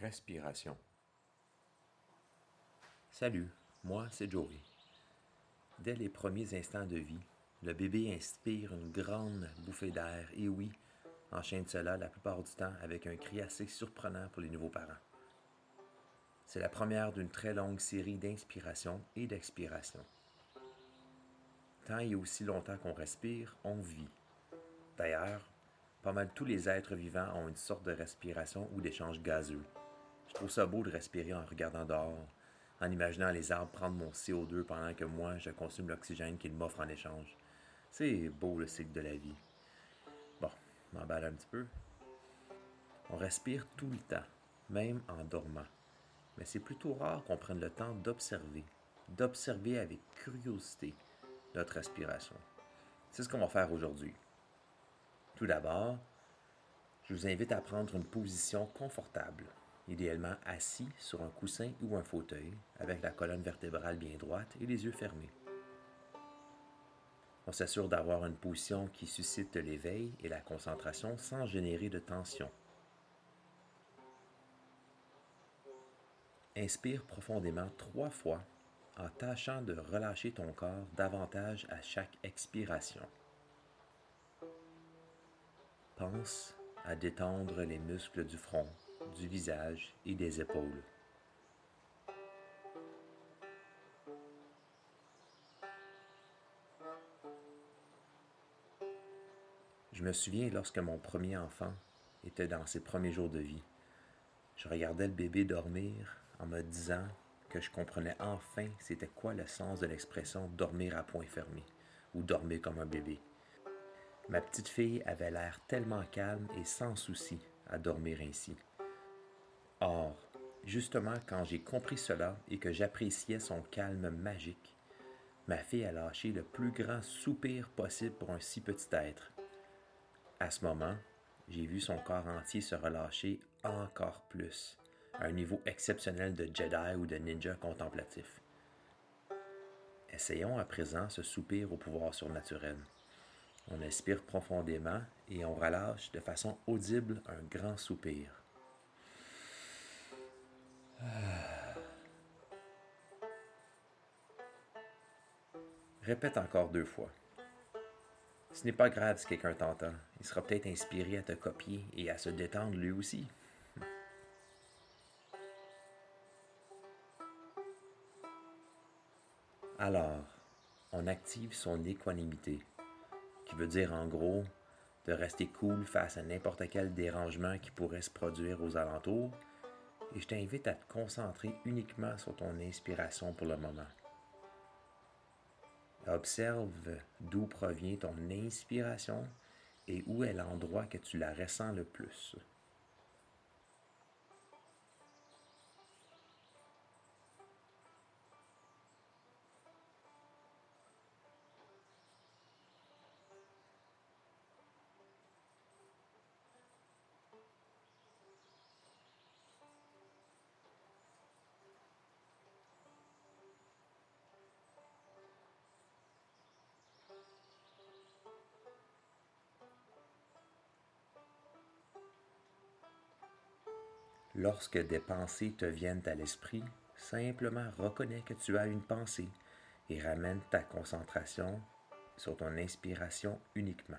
Respiration. Salut, moi c'est Joey. Dès les premiers instants de vie, le bébé inspire une grande bouffée d'air et oui, enchaîne cela la plupart du temps avec un cri assez surprenant pour les nouveaux parents. C'est la première d'une très longue série d'inspiration et d'expiration. Tant et aussi longtemps qu'on respire, on vit. D'ailleurs, pas mal tous les êtres vivants ont une sorte de respiration ou d'échange gazeux. Je trouve ça beau de respirer en regardant dehors, en imaginant les arbres prendre mon CO2 pendant que moi, je consomme l'oxygène qu'ils m'offrent en échange. C'est beau le cycle de la vie. Bon, m'emballe un petit peu. On respire tout le temps, même en dormant. Mais c'est plutôt rare qu'on prenne le temps d'observer, d'observer avec curiosité notre respiration. C'est ce qu'on va faire aujourd'hui. Tout d'abord, je vous invite à prendre une position confortable idéalement assis sur un coussin ou un fauteuil, avec la colonne vertébrale bien droite et les yeux fermés. On s'assure d'avoir une position qui suscite l'éveil et la concentration sans générer de tension. Inspire profondément trois fois en tâchant de relâcher ton corps davantage à chaque expiration. Pense à détendre les muscles du front, du visage et des épaules. Je me souviens lorsque mon premier enfant était dans ses premiers jours de vie. Je regardais le bébé dormir en me disant que je comprenais enfin c'était quoi le sens de l'expression dormir à point fermé ou dormir comme un bébé. Ma petite fille avait l'air tellement calme et sans souci à dormir ainsi. Or, justement quand j'ai compris cela et que j'appréciais son calme magique, ma fille a lâché le plus grand soupir possible pour un si petit être. À ce moment, j'ai vu son corps entier se relâcher encore plus, à un niveau exceptionnel de Jedi ou de ninja contemplatif. Essayons à présent ce soupir au pouvoir surnaturel. On inspire profondément et on relâche de façon audible un grand soupir. Répète encore deux fois. Ce n'est pas grave si quelqu'un t'entend. Il sera peut-être inspiré à te copier et à se détendre lui aussi. Alors, on active son équanimité, qui veut dire en gros de rester cool face à n'importe quel dérangement qui pourrait se produire aux alentours et je t'invite à te concentrer uniquement sur ton inspiration pour le moment. Observe d'où provient ton inspiration et où est l'endroit que tu la ressens le plus. Lorsque des pensées te viennent à l'esprit, simplement reconnais que tu as une pensée et ramène ta concentration sur ton inspiration uniquement.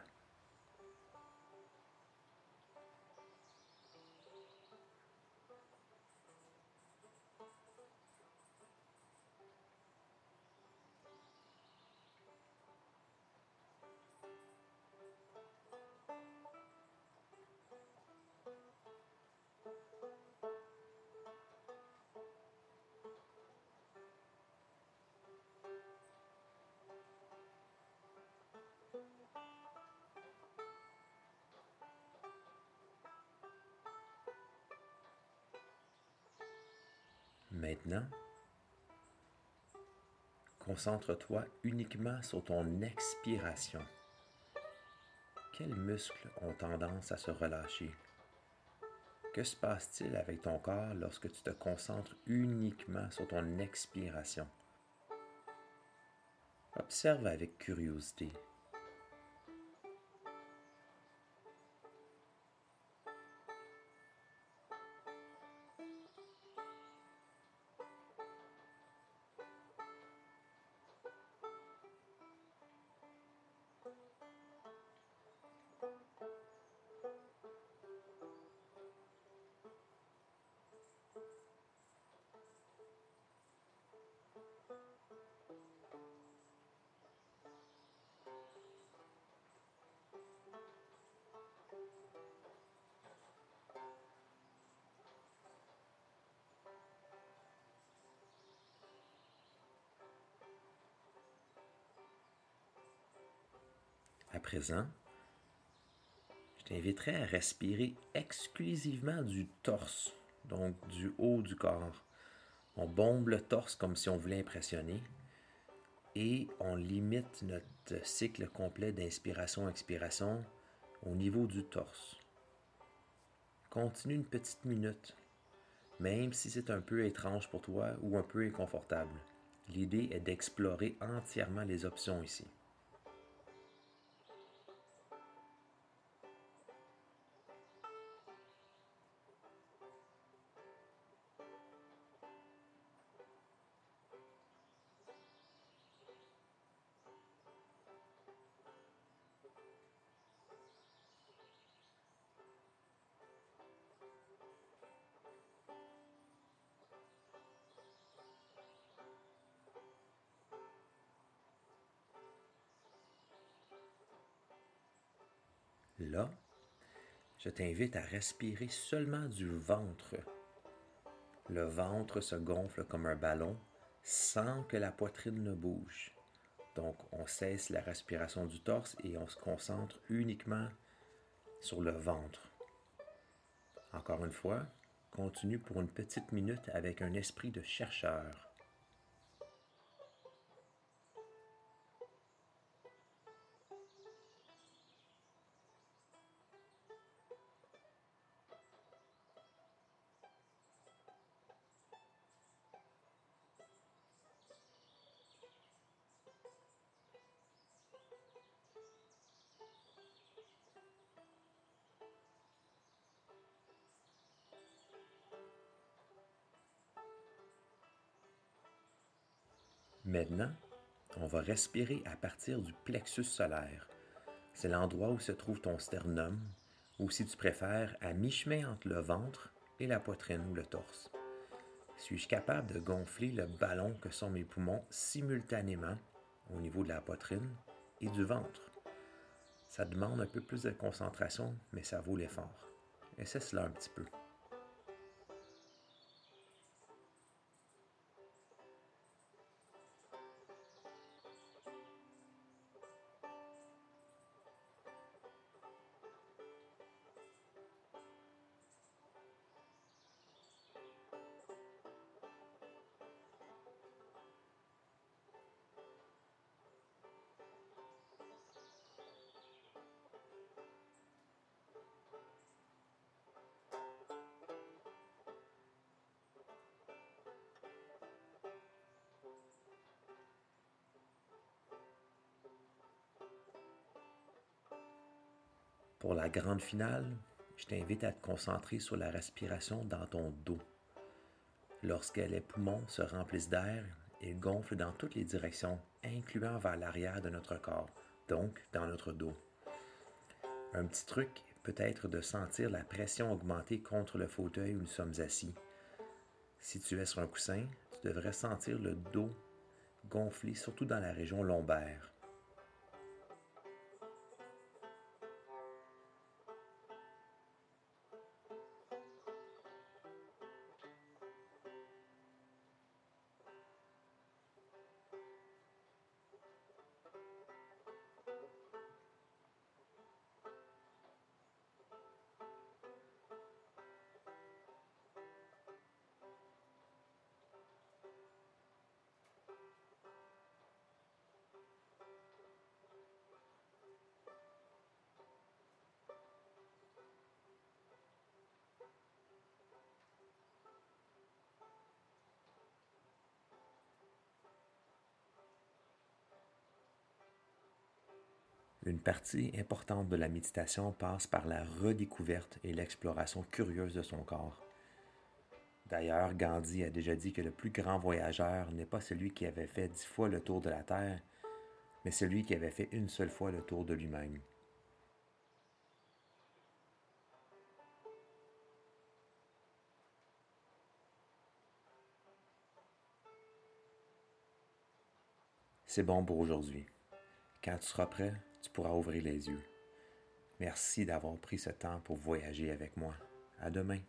Maintenant, concentre-toi uniquement sur ton expiration. Quels muscles ont tendance à se relâcher? Que se passe-t-il avec ton corps lorsque tu te concentres uniquement sur ton expiration? Observe avec curiosité. Je t'inviterai à respirer exclusivement du torse, donc du haut du corps. On bombe le torse comme si on voulait impressionner et on limite notre cycle complet d'inspiration-expiration au niveau du torse. Continue une petite minute, même si c'est un peu étrange pour toi ou un peu inconfortable. L'idée est d'explorer entièrement les options ici. Là, je t'invite à respirer seulement du ventre. Le ventre se gonfle comme un ballon sans que la poitrine ne bouge. Donc, on cesse la respiration du torse et on se concentre uniquement sur le ventre. Encore une fois, continue pour une petite minute avec un esprit de chercheur. Maintenant, on va respirer à partir du plexus solaire. C'est l'endroit où se trouve ton sternum, ou si tu préfères, à mi-chemin entre le ventre et la poitrine ou le torse. Suis-je capable de gonfler le ballon que sont mes poumons simultanément au niveau de la poitrine et du ventre? Ça demande un peu plus de concentration, mais ça vaut l'effort. Essaie cela un petit peu. Pour la grande finale, je t'invite à te concentrer sur la respiration dans ton dos. Lorsque les poumons se remplissent d'air, ils gonflent dans toutes les directions, incluant vers l'arrière de notre corps, donc dans notre dos. Un petit truc peut être de sentir la pression augmenter contre le fauteuil où nous sommes assis. Si tu es sur un coussin, tu devrais sentir le dos gonfler, surtout dans la région lombaire. Une partie importante de la méditation passe par la redécouverte et l'exploration curieuse de son corps. D'ailleurs, Gandhi a déjà dit que le plus grand voyageur n'est pas celui qui avait fait dix fois le tour de la Terre, mais celui qui avait fait une seule fois le tour de lui-même. C'est bon pour aujourd'hui. Quand tu seras prêt, tu pourras ouvrir les yeux. Merci d'avoir pris ce temps pour voyager avec moi. À demain.